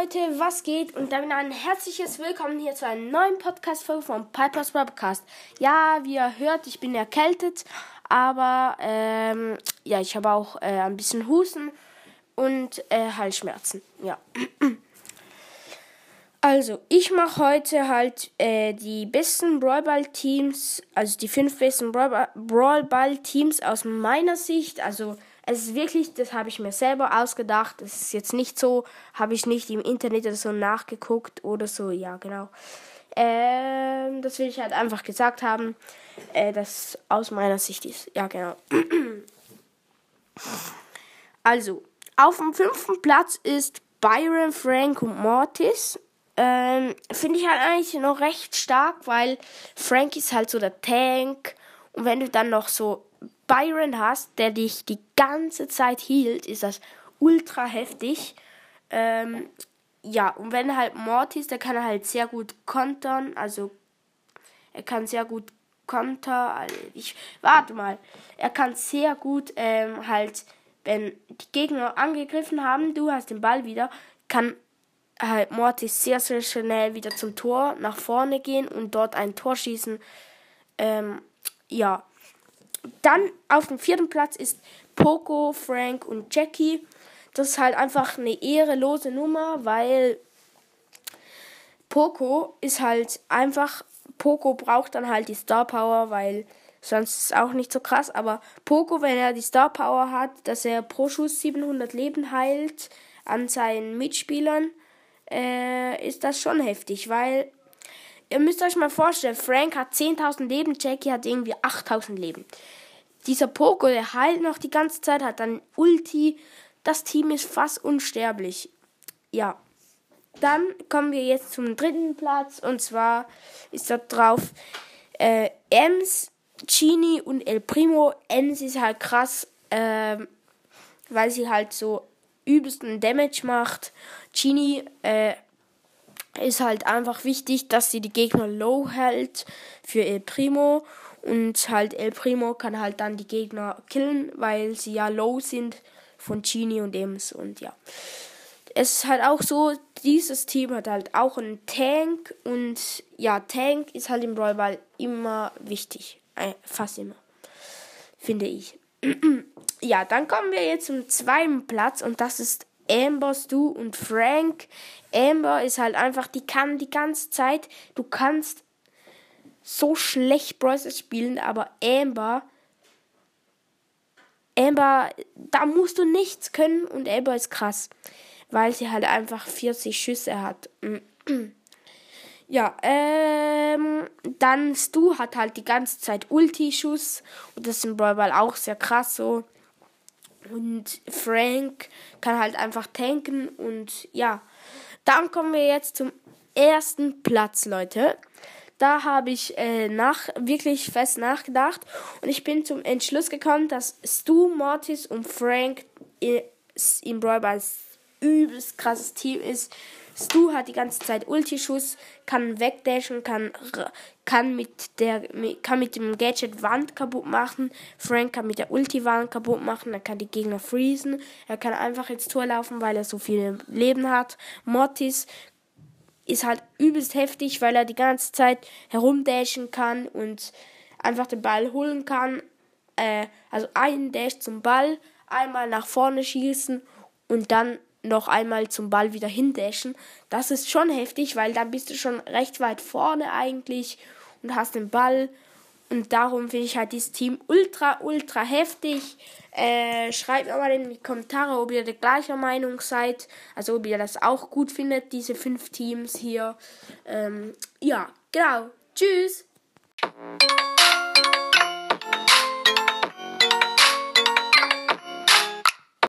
Leute, was geht? Und damit ein herzliches Willkommen hier zu einer neuen Podcast-Folge vom Piper's Podcast. Ja, wie ihr hört, ich bin erkältet, aber ähm, ja, ich habe auch äh, ein bisschen Husten und äh, Halsschmerzen. Ja. Also, ich mache heute halt äh, die besten Brawlball-Teams, also die fünf besten Brawlball-Teams aus meiner Sicht. Also, es ist wirklich, das habe ich mir selber ausgedacht. Das ist jetzt nicht so, habe ich nicht im Internet oder so nachgeguckt oder so. Ja, genau. Ähm, das will ich halt einfach gesagt haben, äh, dass aus meiner Sicht ist. Ja, genau. also, auf dem fünften Platz ist Byron, Frank und Mortis. Ähm, Finde ich halt eigentlich noch recht stark, weil Frank ist halt so der Tank. Und wenn du dann noch so Byron hast, der dich die ganze Zeit hielt, ist das ultra heftig. Ähm, ja, und wenn halt Mortis, der kann halt sehr gut kontern, also er kann sehr gut kontern. Also ich warte mal, er kann sehr gut ähm, halt, wenn die Gegner angegriffen haben, du hast den Ball wieder, kann halt Mortis sehr, sehr schnell wieder zum Tor nach vorne gehen und dort ein Tor schießen. Ähm, ja. Dann auf dem vierten Platz ist Poco, Frank und Jackie. Das ist halt einfach eine ehrelose Nummer, weil Poco ist halt einfach. Poco braucht dann halt die Star Power, weil sonst ist es auch nicht so krass. Aber Poco, wenn er die Star Power hat, dass er pro Schuss 700 Leben heilt an seinen Mitspielern, äh, ist das schon heftig, weil ihr müsst euch mal vorstellen, Frank hat 10.000 Leben, Jackie hat irgendwie 8.000 Leben. Dieser Poco, der heilt noch die ganze Zeit, hat dann Ulti. Das Team ist fast unsterblich. Ja. Dann kommen wir jetzt zum dritten Platz und zwar ist da drauf äh, Ems, Genie und El Primo. Ems ist halt krass, äh, weil sie halt so übelsten Damage macht. Genie äh, ist halt einfach wichtig, dass sie die Gegner low hält für El Primo. Und halt El Primo kann halt dann die Gegner killen, weil sie ja low sind von Genie und Ems. Und ja. Es ist halt auch so, dieses Team hat halt auch einen Tank. Und ja, Tank ist halt im Brawl Ball immer wichtig. Äh, fast immer. Finde ich. ja, dann kommen wir jetzt zum zweiten Platz und das ist Amber, Stu und Frank. Amber ist halt einfach, die kann die ganze Zeit, du kannst so schlecht Bros. spielen, aber Amber, Amber, da musst du nichts können und Amber ist krass, weil sie halt einfach 40 Schüsse hat. Ja, ähm, dann Stu hat halt die ganze Zeit Ulti-Schuss und das ist im Brawl auch sehr krass so. Und Frank kann halt einfach tanken und ja. Dann kommen wir jetzt zum ersten Platz, Leute. Da habe ich äh, nach, wirklich fest nachgedacht und ich bin zum Entschluss gekommen, dass Stu, Mortis und Frank im Brawl Ball übelst krasses Team ist. Stu hat die ganze Zeit Ulti-Schuss, kann wegdashen, kann, kann, mit der, kann mit dem Gadget Wand kaputt machen. Frank kann mit der Ulti Wand kaputt machen, er kann die Gegner freezen. Er kann einfach ins Tor laufen, weil er so viel Leben hat. Mortis ist halt übelst heftig, weil er die ganze Zeit herumdashen kann und einfach den Ball holen kann. Äh, also einen Dash zum Ball, einmal nach vorne schießen und dann noch einmal zum Ball wieder hindashen. Das ist schon heftig, weil dann bist du schon recht weit vorne eigentlich und hast den Ball. Und darum finde ich halt dieses Team ultra, ultra heftig. Äh, schreibt mir mal in die Kommentare, ob ihr der gleichen Meinung seid. Also ob ihr das auch gut findet, diese fünf Teams hier. Ähm, ja, genau. Tschüss.